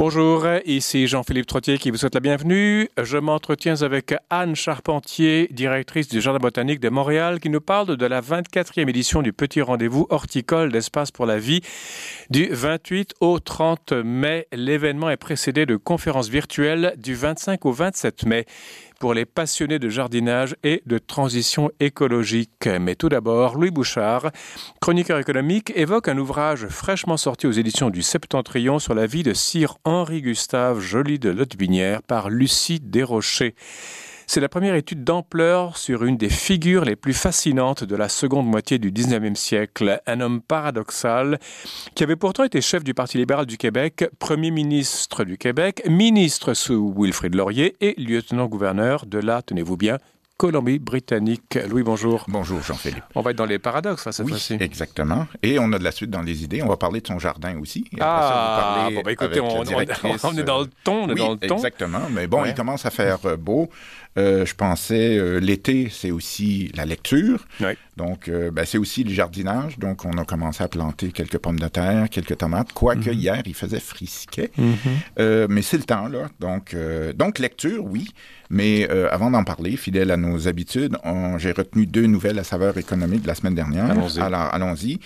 Bonjour, ici Jean-Philippe Trottier qui vous souhaite la bienvenue. Je m'entretiens avec Anne Charpentier, directrice du Jardin botanique de Montréal, qui nous parle de la 24e édition du Petit Rendez-vous horticole d'Espace pour la vie du 28 au 30 mai. L'événement est précédé de conférences virtuelles du 25 au 27 mai pour les passionnés de jardinage et de transition écologique. Mais tout d'abord, Louis Bouchard, chroniqueur économique, évoque un ouvrage fraîchement sorti aux éditions du Septentrion sur la vie de Sire Henri Gustave Joly de Lottevinière par Lucie Desrochers. C'est la première étude d'ampleur sur une des figures les plus fascinantes de la seconde moitié du 19e siècle, un homme paradoxal qui avait pourtant été chef du Parti libéral du Québec, premier ministre du Québec, ministre sous Wilfrid Laurier et lieutenant-gouverneur de la, tenez-vous bien, Colombie-Britannique. Louis, bonjour. Bonjour, Jean-Philippe. On va être dans les paradoxes, cette oui, fois-ci. exactement. Et on a de la suite dans les idées. On va parler de son jardin aussi. Et ah, ça, bon, bah, écoutez, on, on, on, est dans le ton, on est oui, dans le ton. exactement. Mais bon, ouais. il commence à faire euh, beau. Euh, je pensais, euh, l'été, c'est aussi la lecture. Donc, euh, ben, c'est aussi le jardinage. Donc, on a commencé à planter quelques pommes de terre, quelques tomates. Quoique Mhm. mm -hmm. hier, il faisait frisquet. Mm -hmm. mais c'est le temps, là. Donc, donc lecture, oui. Mais avant d'en parler, fidèle à nos habitudes, j'ai retenu deux nouvelles à saveur économique de la semaine dernière. Allons-y. Alors, allons-y.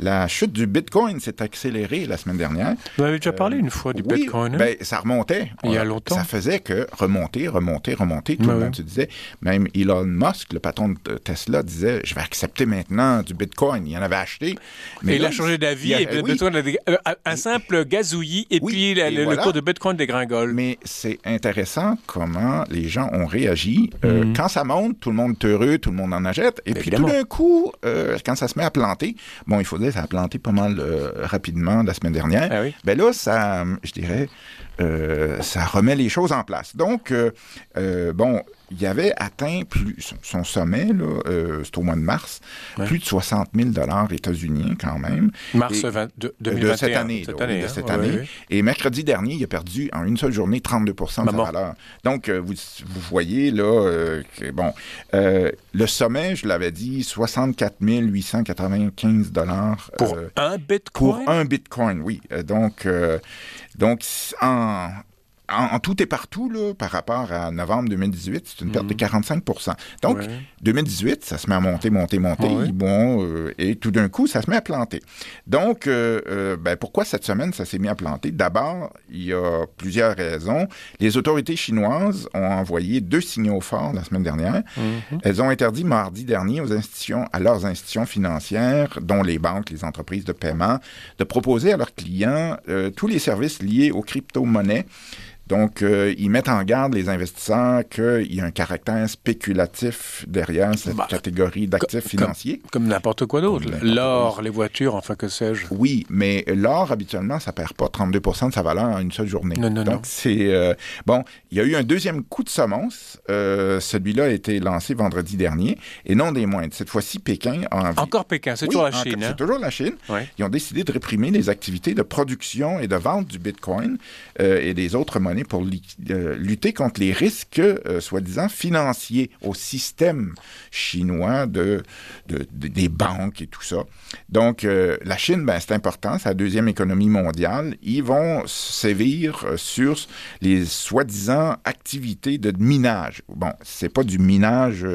La chute du Bitcoin s'est accélérée la semaine dernière. Vous avez déjà parlé une fois du oui, Bitcoin. Hein? Ben, ça remontait. Il y a longtemps. Ça faisait que remonter, remonter, remonter. Tout Ben se disait. Même Elon Musk, le patron de Tesla, disait Je vais accepter maintenant du Bitcoin. Il en avait acheté. Mais et il a changé d'avis. Et oui. Euh, un simple gazouillis. Et oui, puis et le, voilà. le cours de Bitcoin dégringole. Mais c'est intéressant comment les gens ont réagi. Euh, mm. Quand ça monte, tout le monde est heureux, tout le monde en achète. Et Mais puis évidemment. tout d'un coup, euh, quand ça se met à planter, bon, il faut dire, ça a planté pas mal euh, rapidement la semaine dernière. Ah oui? Ben là, ça, je dirais, ça remet les choses en place. Donc, euh, bon, il avait atteint plus son sommet, là, euh, c'est au mois de mars, ouais. plus de 60 000 dollars états-uniens quand même. Mars et, 20, de, 2021, de cette année. Cette là, année, de hein? cette ouais, année. Et mercredi dernier, il a perdu en une seule journée 32% de sa Maman. valeur. Donc, euh, vous, vous, voyez là, euh, que, bon, le sommet, je l'avais dit, 64 895 dollars. Pour un bitcoin? Pour un bitcoin, oui. Donc, donc en en, en, tout et partout, là, par rapport à novembre 2018, c'est une perte Mhm. mmh. de 45% Donc, ouais. 2018, ça se met à monter, monter, monter. Ah ouais. Bon, euh, et tout d'un coup, ça se met à planter. Donc, euh, ben, pourquoi cette semaine, ça s'est mis à planter? D'abord, il y a plusieurs raisons. Les autorités chinoises ont envoyé deux signaux forts la semaine dernière. Mmh. Elles ont interdit mardi dernier aux institutions, à leurs institutions financières, dont les banques, les entreprises de paiement, de proposer à leurs clients euh, tous les services liés aux crypto-monnaies. Donc, euh, ils mettent en garde les investisseurs qu'il y a un caractère spéculatif derrière cette bah, catégorie d'actifs financiers. Comme, comme n'importe quoi d'autre. L'or, les voitures, enfin, que sais-je. Oui, mais l'or, habituellement, ça perd pas 32% de sa valeur en une seule journée. Non, non, Donc, c'est... Euh, bon, il y a eu un deuxième coup de semonce. Euh, Celui-là a été lancé vendredi dernier, et non des moindres. Cette fois-ci, Pékin a envie... Encore Pékin, c'est oui, toujours la Chine. C'est hein? toujours la Chine. Ouais. Ils ont décidé de réprimer les activités de production et de vente du Bitcoin et des autres monnaies pour euh, lutter contre les risques, euh, soi-disant, financiers au système chinois de, de, de, des banques et tout ça. Donc, euh, la Chine, ben, c'est important, c'est la deuxième économie mondiale. Ils vont sévir sur les soi-disant activités de minage. Bon, c'est pas du minage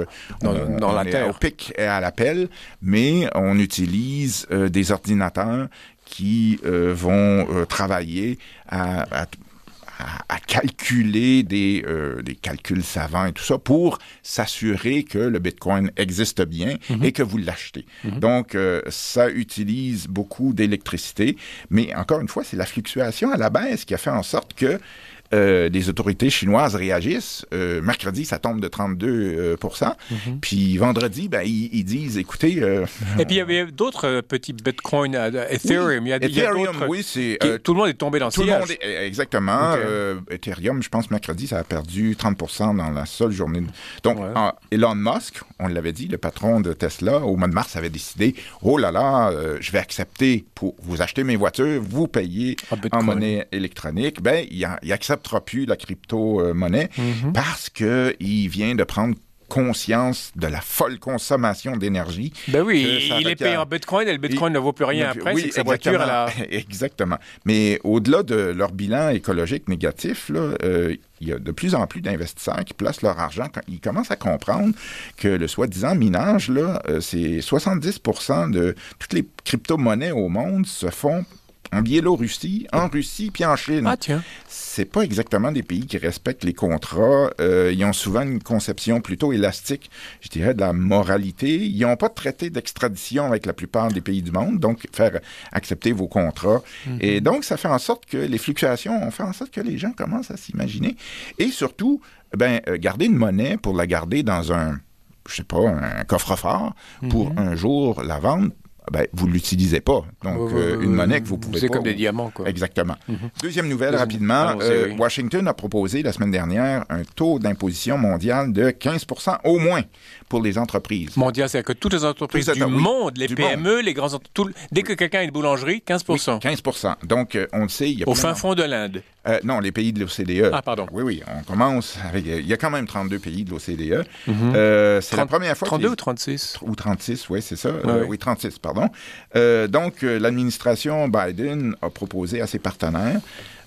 dans, on, dans on la terre. au pic et à l'appel, mais on utilise euh, des ordinateurs qui euh, vont euh, travailler à, à à, à, calculer des, euh, des, calculs savants et tout ça pour s'assurer que le Bitcoin existe bien mm -hmm. et que vous l'achetez. Mm -hmm. Donc, euh, ça utilise beaucoup d'électricité, mais encore une fois, c'est la fluctuation à la baisse qui a fait en sorte que euh, les autorités chinoises réagissent. Euh, mercredi, ça tombe de 32 euh, mm -hmm. Puis vendredi, ben, ils, ils, disent, écoutez... euh, Et puis, il y avait d'autres euh, petits bitcoins, Ethereum. Oui, il y a, Ethereum, il y a oui, c'est... euh, tout le monde est tombé dans tout le monde est, Exactement. Okay. Ethereum, je pense, mercredi, ça a perdu 30% dans la seule journée. Donc, ouais. Elon Musk, on l'avait dit, le patron de Tesla, au mois de mars, avait décidé, oh là là, euh, je vais accepter pour vous acheter mes voitures, vous payez en monnaie électronique. Ben, il, a, il accepte plus la crypto-monnaie mm -hmm. parce qu'il vient de prendre conscience de la folle consommation d'énergie. Ben oui, il est payé en bitcoin et le bitcoin ne vaut plus rien après. Oui, sa voiture, Exactement. Mais au-delà de leur bilan écologique négatif, là, euh, il y a de plus en plus d'investisseurs qui placent leur argent. Ils commencent à comprendre que le soi-disant minage, là, euh, c'est 70 de toutes les crypto-monnaies au monde se font en Biélorussie, en Russie, puis en Chine. Ah, tiens. C'est pas exactement des pays qui respectent les contrats. Euh, ils ont souvent une conception plutôt élastique, je dirais, de la moralité. Ils n'ont pas de traité d'extradition avec la plupart des pays du monde, donc faire accepter vos contrats. Mhm. Et donc, ça fait en sorte que les fluctuations ont fait en sorte que les gens commencent à s'imaginer. Et surtout, ben, euh, garder une monnaie pour la garder dans un je sais pas, un coffre-fort pour mhm. un jour la vendre, ben, vous ne l'utilisez pas. Donc, euh, une monnaie que vous pouvez C'est comme des diamants, quoi. Exactement. Mhm. Deuxième nouvelle, rapidement. Euh, Washington a proposé la semaine dernière un taux d'imposition mondial de 15% au moins pour les entreprises. Mondial, c'est-à-dire que toutes les entreprises du monde, les PME, les grands tout, dès que quelqu'un a une boulangerie, 15 15 Donc, euh, on le sait, il y a Au fin fond de l'Inde. Euh, non, les pays de l'OCDE. Ah, pardon. Oui, oui, on commence avec... Il y a quand même 32 pays de l'OCDE. Euh, c'est la première fois... 32 ou 36? Ou 36, oui, c'est ça. Euh, oui, 36, pardon. donc, l'administration Biden a proposé à ses partenaires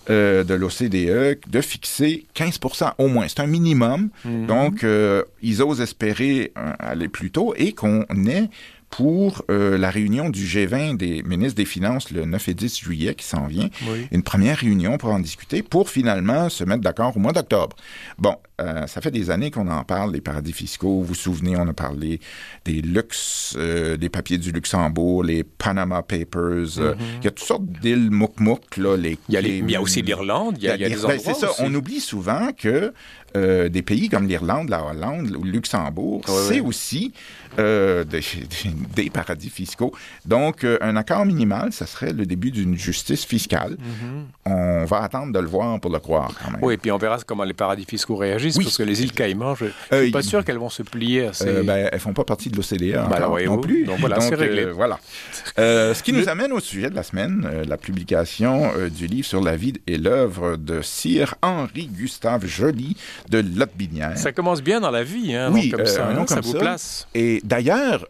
euh, de l'OCDE de fixer 15% au moins. C'est un minimum. Mhm. Donc, euh, ils osent espérer euh, aller plus tôt et qu'on ait pour la réunion du G20 des ministres des Finances le 9 et 10 juillet qui s'en vient, une première réunion pour en discuter, pour finalement se mettre d'accord au mois d'octobre. Bon, euh, ça fait des années qu'on en parle, des paradis fiscaux. Vous vous souvenez, on a parlé des luxe, euh, des papiers du Luxembourg, les Panama Papers. Euh, mhm. Il y a toutes sortes d'îles mouk-mouk. Là, les, il, y a il y a aussi l'Irlande. Il y a, des ben, C'est ça. On oublie souvent que des pays comme l'Irlande, la Hollande, le Luxembourg, c'est aussi des, paradis fiscaux. Donc, un accord minimal, ça serait le début d'une justice fiscale. Mhm. On va attendre de le voir pour le croire quand même. Oui, et puis on verra comment les paradis fiscaux réagissent parce que les îles Caïmans, je ne suis euh, pas sûr qu'elles vont se plier à ces... Euh, ben, elles font pas partie de l'OCDE bah, non plus. Donc voilà, c'est réglé. Euh, voilà. ce qui nous amène au sujet de la semaine, la publication du livre sur la vie et l'œuvre de Sir Henri Gustave Joly de Lotbinière. Ça commence bien dans la vie, hein, oui, comme ça, hein, ça vous place. Et d'ailleurs,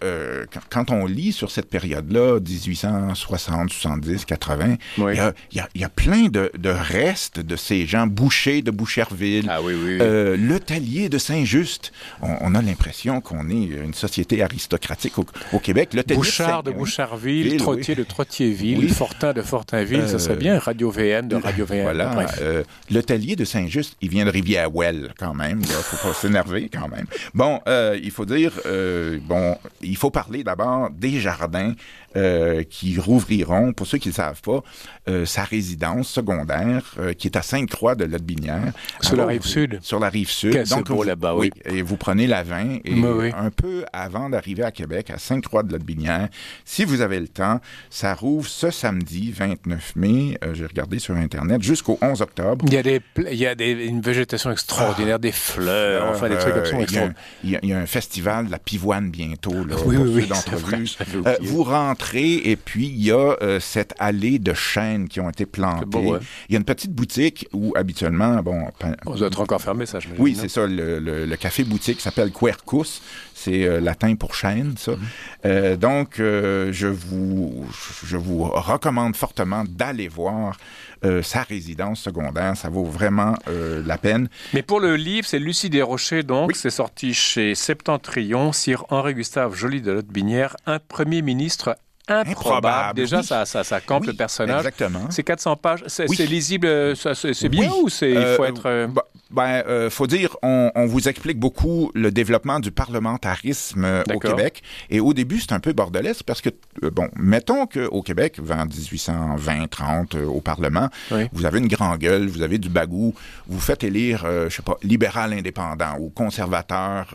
quand on lit sur cette période-là, 1860, 70, 80, il y, a, plein de, restes de ces gens bouchés de Boucherville. Ah oui, oui le talier de Saint-Just. On, a l'impression qu'on est une société aristocratique au, Québec. Le Bouchard de, Boucharville, Trottier de Trottierville, Fortin de Fortinville, ça serait euh, bien. Radio VM de Radio VM. Voilà. Euh, le talier de Saint-Just, il vient de Quand même. Il faut pas s'énerver quand même. Bon, euh, il faut dire, bon, il faut parler d'abord des jardins qui rouvriront, pour ceux qui ne le savent pas, sa résidence secondaire qui est à Sainte-Croix de Lotbinière. Sur la rive sud. Sur la rive sud. Donc, vous, là-bas, oui. Et vous prenez la 20 et un peu avant d'arriver à Québec, à Sainte-Croix de Lotbinière, si vous avez le temps, ça rouvre ce samedi 29 mai, euh, j'ai regardé sur Internet, jusqu'au 11 octobre. Il y a, des, il y a des, une végétation extraordinaire, des fleurs, enfin des trucs comme ça. Il y, a, un festival de la pivoine bientôt, là, oui, oui, euh, vous rentrez et puis il y a euh, cette allée de chênes qui ont été plantées. Il y a une petite boutique où habituellement, bon... On doit être encore fermé, ça, oui, c'est ça. Le, café boutique s'appelle Quercus. C'est euh, latin pour chêne, ça. Mhm. Euh, donc, je, vous, je vous recommande fortement d'aller voir sa résidence secondaire. Ça vaut vraiment la peine. Mais pour le livre, c'est Lucie Desrochers, donc. C'est sorti chez Septentrion, Sire Henri-Gustave Joly de Lotte-Binière, un premier ministre improbable. Déjà, ça, ça, ça campe le personnage. Exactement. C'est 400 pages. C'est lisible, c'est bien ou c'est il faut être. Bah, ben, euh, faut dire, on, on, vous explique beaucoup le développement du parlementarisme euh, au Québec. Et au début, c'est un peu bordelesque parce que, euh, bon, mettons qu'au Québec, vers 1820-30, euh, au Parlement, vous avez une grande gueule, vous avez du bagou, vous faites élire, je sais pas, libéral indépendant ou conservateur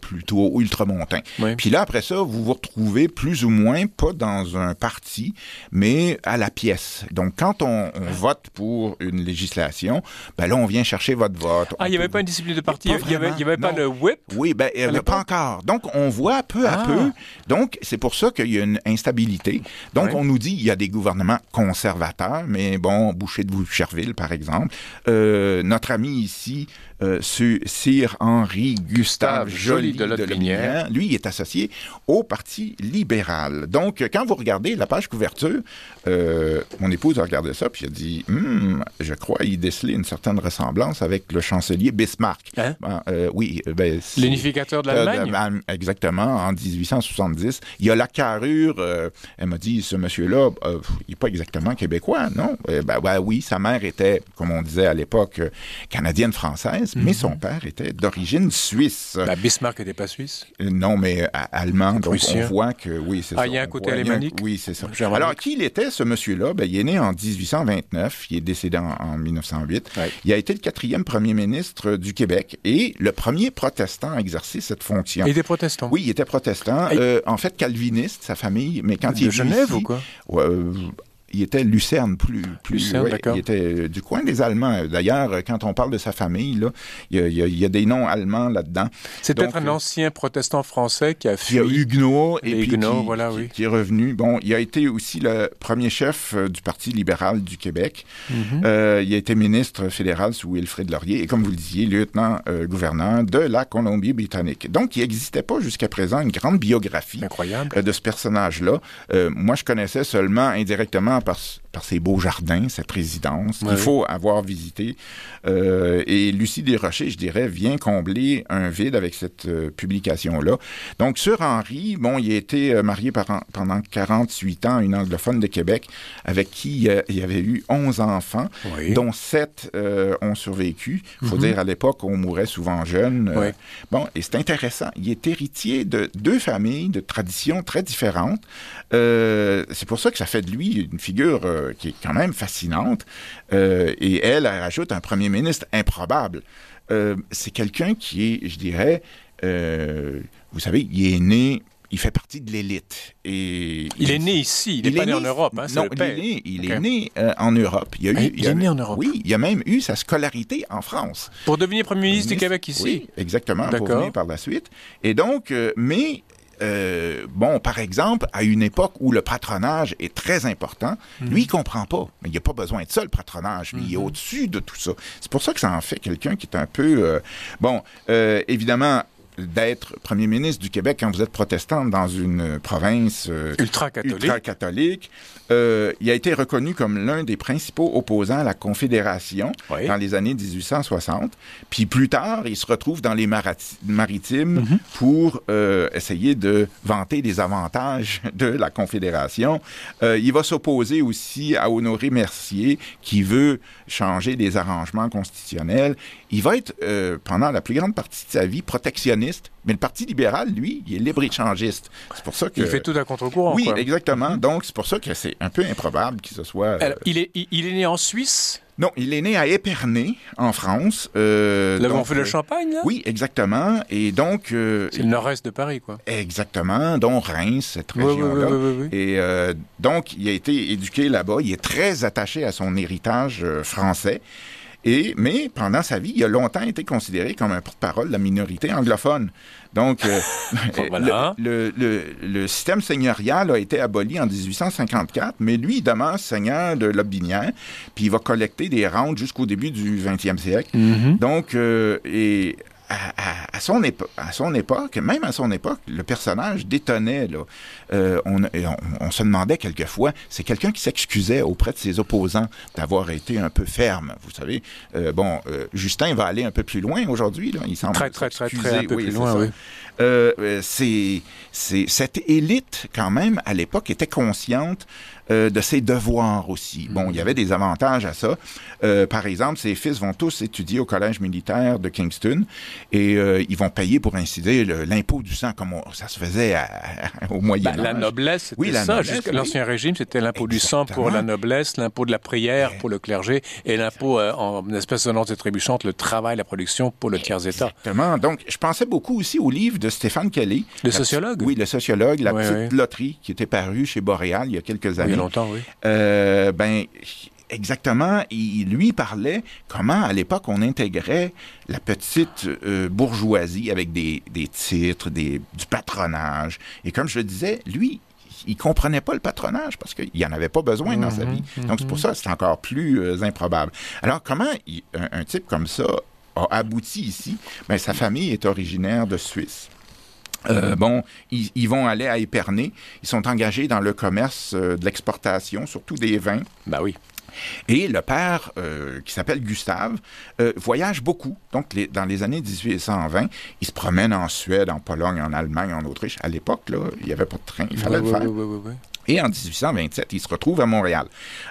plutôt ultramontain. Puis là, après ça, vous vous retrouvez plus ou moins, pas dans un parti, mais à la pièce. Donc, quand on, on vote pour une législation, ben là, on vient chercher votre vote vote. Ah, il n'y avait pas une discipline de parti. il n'y avait, avait pas le whip. Oui, ben, pas encore. Donc, on voit peu à Ah. peu. Donc, c'est pour ça qu'il y a une instabilité. Donc, on nous dit il y a des gouvernements conservateurs, mais bon, Boucher de Boucherville, par exemple. Euh, notre ami ici, euh, Sir Henri Gustave Joly de Lotbinière, lui, il est associé au Parti libéral. Donc, quand vous regardez la page couverture, euh, mon épouse a regardé ça, puis elle a dit, Hum, je crois y déceler une certaine ressemblance avec le chancelier Bismarck. Hein? Ben, euh, oui, euh, ben, L'unificateur de euh, l'Allemagne. d'Allemagne, exactement, en 1870. Il y a la carrure, euh, elle m'a dit, ce monsieur-là, euh, il n'est pas exactement québécois, non? Euh, ben, ben oui, sa mère était, comme on disait à l'époque, euh, mais son père était d'origine suisse. Ben, Bismarck n'était pas suisse. Euh, Non, mais euh, allemand, donc on voit que oui, c'est Ah, ça. il y a un côté il alémanique? Oui, c'est ça. Alors, qui il était, ce monsieur-là? Ben, il est né en 1829, il est décédé en, en 1908. Ouais. Il a été le quatrième premier ministre du Québec et le premier protestant à exercer cette fonction. Et des protestants. Oui, il était protestant. Et- Euh, en fait, calviniste, sa famille, mais quand il De est venu Genève ici- ou quoi? Euh, il était Lucerne, plus. plus Lucerne, ouais. Il était euh, du coin des Allemands. D'ailleurs, euh, quand on parle de sa famille, là, il y a, il y des noms allemands là-dedans. C'est peut-être un euh, ancien protestant français qui a Il y a fui. Huguenot, et puis Huguenots, qui, voilà, qui- oui. qui est revenu. Bon, il a été aussi le premier chef euh, du Parti libéral du Québec. Mhm. Euh, il a été ministre fédéral sous Wilfrid Laurier et, comme vous le disiez, lieutenant-gouverneur de la Colombie-Britannique. Donc, il n'existait pas jusqu'à présent une grande biographie Incroyable. euh, de ce personnage-là. Euh, moi, je connaissais seulement indirectement par, par ses beaux jardins, sa présidence, qu'il faut avoir visité. Euh, et Lucie Desrochers, je dirais, vient combler un vide avec cette euh, publication-là. Donc, sur Henri, bon, il a été euh, marié par- pendant 48 ans à une anglophone de Québec avec qui il, avait eu 11 enfants, Oui. dont 7 euh, ont survécu. Il faut Mhm. dire, à l'époque, on mourait souvent jeune. Oui. Bon, et c'est intéressant. Il est héritier de deux familles de traditions très différentes. C'est pour ça que ça fait de lui une figure euh, qui est quand même fascinante. Euh, et elle, elle rajoute un premier ministre improbable. Euh, c'est quelqu'un qui est, je dirais, vous savez, il est né, il fait partie de l'élite. Et Il est né ici, il n'est pas né en Europe. Hein, non, il est né, il est né euh, en Europe. Il, a eu, Ah, il a- est né en Europe. Oui, il a même eu sa scolarité en France. Pour devenir Premier ministre du Québec ici. Oui, exactement, pour D'accord. venir par la suite. Et donc, euh, mais, euh, bon, par exemple, à une époque où le patronage est très important, Mhm. lui, il comprend pas. Mais il n'y a pas besoin de ça, le patronage. Lui, il est Mhm. au-dessus de tout ça. C'est pour ça que ça en fait quelqu'un qui est un peu... euh, bon, euh, évidemment, d'être premier ministre du Québec quand vous êtes protestant dans une province... euh, Ultra-catholique. ultra-catholique. Euh, il a été reconnu comme l'un des principaux opposants à la Confédération Oui. dans les années 1860. Puis plus tard, il se retrouve dans les marati- maritimes Mhm. pour euh, essayer de vanter les avantages de la Confédération. Euh, il va s'opposer aussi à Honoré Mercier, qui veut changer les arrangements constitutionnels. Il va être, euh, pendant la plus grande partie de sa vie, protectionniste. Mais le Parti libéral, lui, il est libre-échangiste. C'est pour ça que... Il fait tout à contre-courant. Oui, quoi. exactement. Donc, c'est pour ça que c'est un peu improbable qu'il se soit... Alors, il, est, il, il est né en Suisse? Non, il est né à Épernay, en France. Euh, Là où on donc, fait le euh, champagne, là? Oui, exactement. Et donc... euh, C'est le nord-est de Paris, quoi. Exactement, dont Reims, cette Oui, oui, région-là. oui, oui, oui. Et euh, donc, il a été éduqué là-bas. Il est très attaché à son héritage euh, français. Et, mais pendant sa vie, il a longtemps été considéré comme un porte-parole de la minorité anglophone. Donc, euh, Voilà. le, le- le- le système seigneurial a été aboli en 1854, mais lui, il demeure seigneur de Lobinière, puis il va collecter des rentes jusqu'au début du 20e siècle. Mhm. Donc, euh, et à, à- à son épo- à son époque, même à son époque, le personnage détonnait. Là. Euh, on, et on, on se demandait quelquefois, c'est quelqu'un qui s'excusait auprès de ses opposants d'avoir été un peu ferme. Vous savez, Euh, bon, euh, Justin va aller un peu plus loin aujourd'hui. Il semble Très, très, très, très, un peu Oui, plus loin, oui. Euh, euh, c'est, c'est, cette élite, quand même, à l'époque, était consciente euh, de ses devoirs aussi. Bon, il y avait des avantages à ça. Euh, par exemple, ses fils vont tous étudier au collège militaire de Kingston et euh, ils vont payer, pour ainsi dire, le- l'impôt du sang, comme on- ça se faisait à- à- au Moyen Ben, Âge. la noblesse, c'était Oui, la ça. noblesse, oui. l'ancien régime, c'était l'impôt du sang pour la noblesse, l'impôt de la prière pour le clergé et l'impôt en espèce de et trébuchante, le travail, la production pour le tiers-état. Exactement. Donc, je pensais beaucoup aussi au livre de Stéphane Kelly. Le sociologue? petite- Oui, le sociologue, La Oui, petite oui. loterie, qui était paru chez Boréal il y a quelques Il y années. a longtemps, oui. Euh, ben, exactement. Il, lui parlait comment, à l'époque, on intégrait la petite euh, bourgeoisie avec des, des titres, des, du patronage. Et comme je le disais, lui, il comprenait pas le patronage parce qu'il n'y en avait pas besoin dans sa Mhm, vie. Donc, c'est pour ça que c'est encore plus euh, improbable. Alors, comment il- un, un type comme ça a abouti ici? Ben, sa famille est originaire de Suisse. Euh, bon, ils, ils vont aller à Épernay. Ils sont engagés dans le commerce euh, de l'exportation, surtout des vins. Ben oui. Et le père, euh, qui s'appelle Gustave, voyage beaucoup. Donc, les- dans les années 1820, il se promène en Suède, en Pologne, en Allemagne, en Autriche. À l'époque, là, il n'y avait pas de train, il fallait le faire. Et en 1827, il se retrouve à Montréal.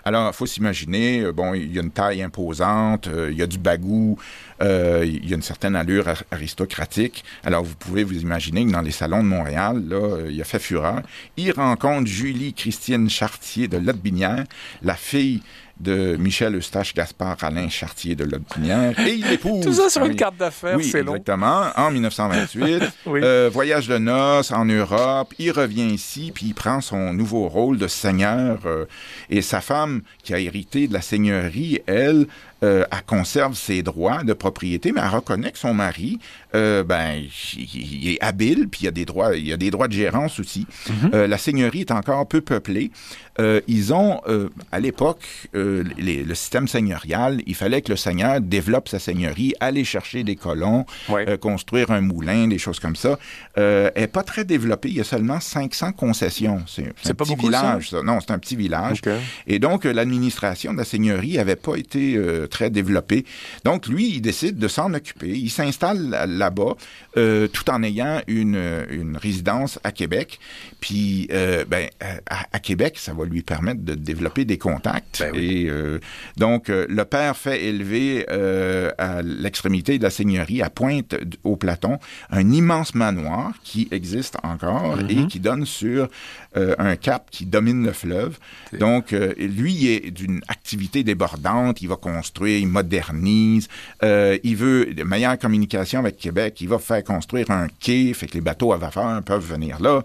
Alors, il faut s'imaginer, bon, il y a une taille imposante, il y a du bagou, euh, il y a une certaine allure ar- aristocratique. Alors, vous pouvez vous imaginer que dans les salons de Montréal, là, euh, il a fait fureur. Il rencontre Julie Christiane Chartier de Lotbinière, la fille de Michel Eustache Gaspard Alain Chartier de Lotbinière, et il l'épouse. Tout ça sur une carte d'affaires, oui, c'est long. exactement. En 1928, Oui. euh, voyage de noces en Europe. Il revient ici, puis il prend son nouveau rôle de seigneur. euh, et sa femme, qui a hérité de la seigneurie, elle, euh, elle conserve ses droits de propriété, mais elle reconnaît que son mari, euh, ben, il, est habile, puis il y a des droits, il y a des droits de gérance aussi. Euh, la seigneurie est encore peu peuplée. Euh, ils ont, euh, à l'époque, euh, les- le système seigneurial, il fallait que le seigneur développe sa seigneurie, aller chercher des colons, Ouais. construire un moulin, des choses comme ça. Euh, elle n'est pas très développée. Il y a seulement 500 concessions. C'est un pas petit beaucoup, village, ça. Non, c'est un petit village. Et donc, l'administration de la seigneurie n'avait pas été très développée. Donc, lui, il décide de s'en occuper. Il s'installe là- là-bas, tout en ayant une, une résidence à Québec. Puis, ben, à, à Québec, ça va lui permettre de développer des contacts. Ben oui. Et euh, donc, euh, le père fait élever euh, à l'extrémité de la seigneurie, à Pointe au Platon, un immense manoir qui existe encore et qui donne sur euh, un cap qui domine le fleuve. Donc, euh, lui, il est d'une activité débordante. Il va construire, il modernise. euh, il veut de meilleures communications avec Québec. Il va faire construire un quai, fait que les bateaux à vapeur peuvent venir là.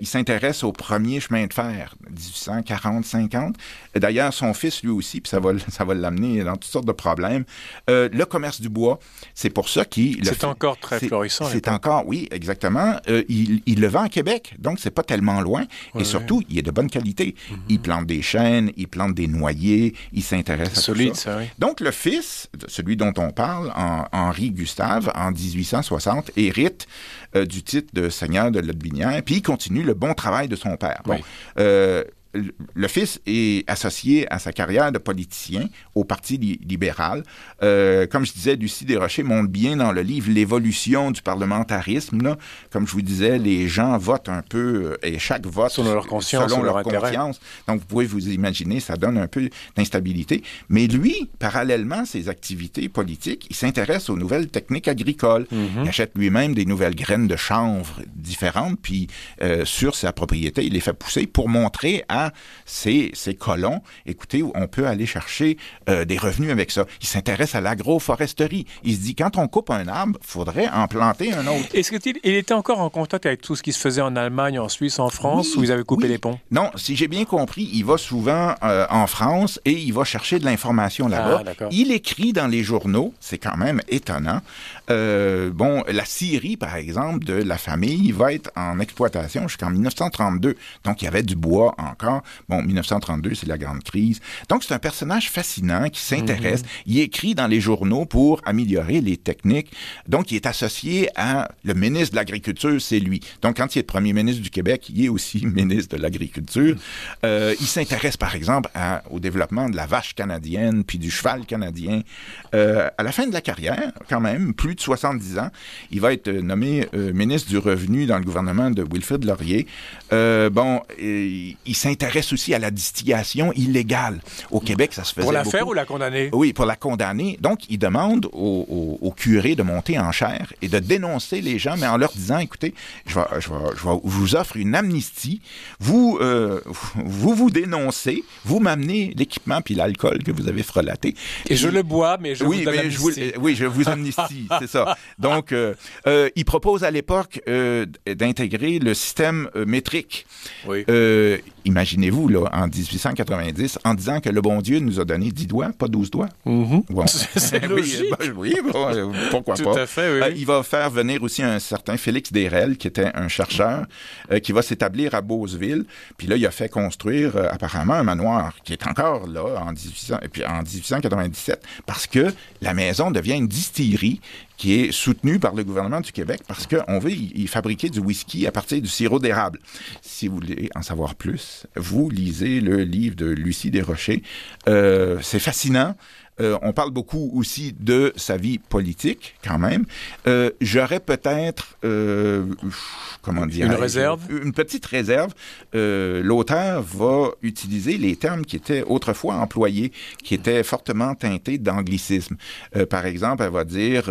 Il s'intéresse au premier chemin de fer, 1840-50. D'ailleurs, son fils, lui aussi, puis ça va, ça va l'amener dans toutes sortes de problèmes. Le commerce du bois, c'est pour ça qu'il... C'est encore très florissant. C'est l'époque. encore, oui, exactement. Il, il le vend à Québec, donc c'est pas tellement loin. Ouais, et surtout, il est de bonne qualité. Il plante des chênes, il plante des noyers, il s'intéresse à tout Solide, ça. ça, oui. Donc, le fils, celui dont on parle, en- Henri Gustave, en 1860, hérite euh, du titre de seigneur de Lotbinière, puis il continue le bon travail de son père. Bon, Oui. euh, le- fils est associé à sa carrière de politicien au Parti li- libéral. Euh, comme je disais, Lucie Desrochers montre bien dans le livre l'évolution du parlementarisme. Là. Comme je vous disais, les gens votent un peu, euh, et chaque vote Selon leur conscience, selon leur leur conscience. Donc, vous pouvez vous imaginer, ça donne un peu d'instabilité. Mais lui, parallèlement à ses activités politiques, il s'intéresse aux nouvelles techniques agricoles. Mhm. Il achète lui-même des nouvelles graines de chanvre différentes, puis euh, sur sa propriété, il les fait pousser pour montrer à ses colons, écoutez, on peut aller chercher euh, des revenus avec ça. Il s'intéresse à l'agroforesterie. Il se dit, quand on coupe un arbre, faudrait en planter un autre. Est-ce qu'il il était encore en contact avec tout ce qui se faisait en Allemagne, en Suisse, en France, Oui, où ils avaient coupé oui. les ponts? Non, si j'ai bien compris, il va souvent euh, en France et il va chercher de l'information là-bas. Ah, d'accord. il écrit dans les journaux, c'est quand même étonnant. Euh, bon, la scierie, par exemple, de la famille va être en exploitation jusqu'en 1932. Donc, il y avait du bois encore. Bon, 1932, c'est la grande crise. Donc, c'est un personnage fascinant qui s'intéresse. Il écrit dans les journaux pour améliorer les techniques. Donc, il est associé à le ministre de l'Agriculture, c'est lui. Donc, quand il est premier ministre du Québec, il est aussi ministre de l'Agriculture. Euh, il s'intéresse, par exemple, à- au développement de la vache canadienne puis du cheval canadien. Euh, à la fin de la carrière, quand même, plus de 70 ans, il va être nommé euh, ministre du Revenu dans le gouvernement de Wilfrid Laurier. Bon, il s'intéresse aussi à la distillation illégale. Au Québec, ça se faisait Pour la faire ou la condamner? Oui, pour la condamner. Donc, il demande au, au- au curé de monter en chair et de dénoncer les gens, mais en leur disant, écoutez, je, vais, je, vais- je vais- je vous offre une amnistie. Vous, euh, vous vous dénoncez, vous m'amenez l'équipement puis l'alcool que vous avez frelaté. Et je le bois, mais je oui, vous donne mais je vous, oui, je vous amnistie, c'est ça. Donc, euh, euh, il propose à l'époque euh, d'intégrer le système euh, métrique. Oui. Euh, imaginez-vous, là, en 1890, en disant que le bon Dieu nous a donné 10 doigts, pas 12 doigts? Mhm. Bon. C'est logique. ben, oui, bon, euh, pourquoi Tout pas. à fait, oui. Euh, il va faire venir aussi un certain Félix Desrel, qui était un chercheur, euh, qui va s'établir à Beauceville. Puis là, il a fait construire euh, apparemment un manoir qui est encore là en, 1800, et puis en 1897, parce que la maison devient une distillerie qui est soutenue par le gouvernement du Québec parce qu'on veut y, y fabriquer du whisky à partir du sirop d'érable. Si vous voulez en savoir plus, vous lisez le livre de Lucie Desrochers. Euh, c'est fascinant. Euh, on parle beaucoup aussi de sa vie politique, quand même. Euh, J'aurais peut-être, euh, comment dire, Une réserve? Une petite réserve. L'auteur va utiliser les termes qui étaient autrefois employés, qui étaient fortement teintés d'anglicisme. Par exemple, elle va dire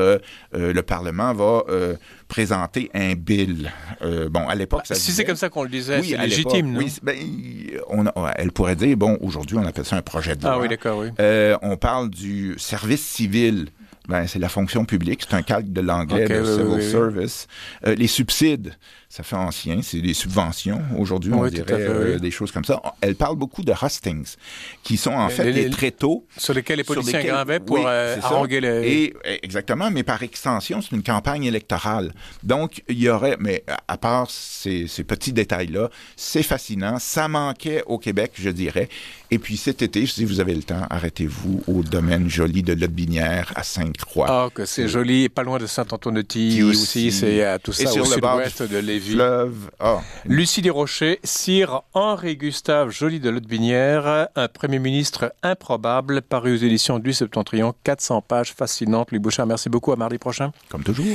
le Parlement va euh, présenter un bill. Euh, bon, à l'époque, ça Si c'est comme ça qu'on le disait, oui, c'est légitime, non? Oui, ben, on a- elle pourrait dire, bon, aujourd'hui, on appelle ça un projet de loi. Ah oui, d'accord, oui. Euh, on parle du service civil. Ben, c'est la fonction publique. C'est un calque de l'anglais, oui, civil oui, oui. service. Euh, les subsides, ça fait ancien. C'est des subventions. Aujourd'hui, on Oui, à dirait euh, des choses comme ça. Elle parle beaucoup de hustings, qui sont en Les- fait les- des tréteaux. Sur lesquels les policiers lesquels- pour oui, euh, les... Et, euh, exactement, mais par extension, c'est une campagne électorale. Donc, il y aurait, mais à- à part ces, ces petits détails-là, c'est fascinant. Ça manquait au Québec, je dirais. Et puis cet été, si vous avez le temps, arrêtez-vous au domaine joli de Lotbinière à Sainte-Croix. Ah, que c'est joli, pas loin de Saint-Antoine-de-Tilly Qui aussi, aussi. c'est euh, tout Et ça sur au le sud-ouest de Lévis. Fleuve. Ah, Lucie Desrochers, Sire Henri-Gustave Joly de Lotbinière, un Premier ministre improbable, paru aux éditions du Septentrion, 400 pages fascinantes. Louis Bouchard, merci beaucoup, à mardi prochain. comme toujours.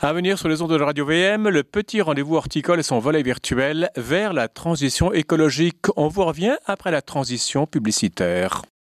À venir sur les ondes de Radio VM, le petit rendez-vous horticole et son volet virtuel vers la transition écologique. On vous revient après la transition publicitaire.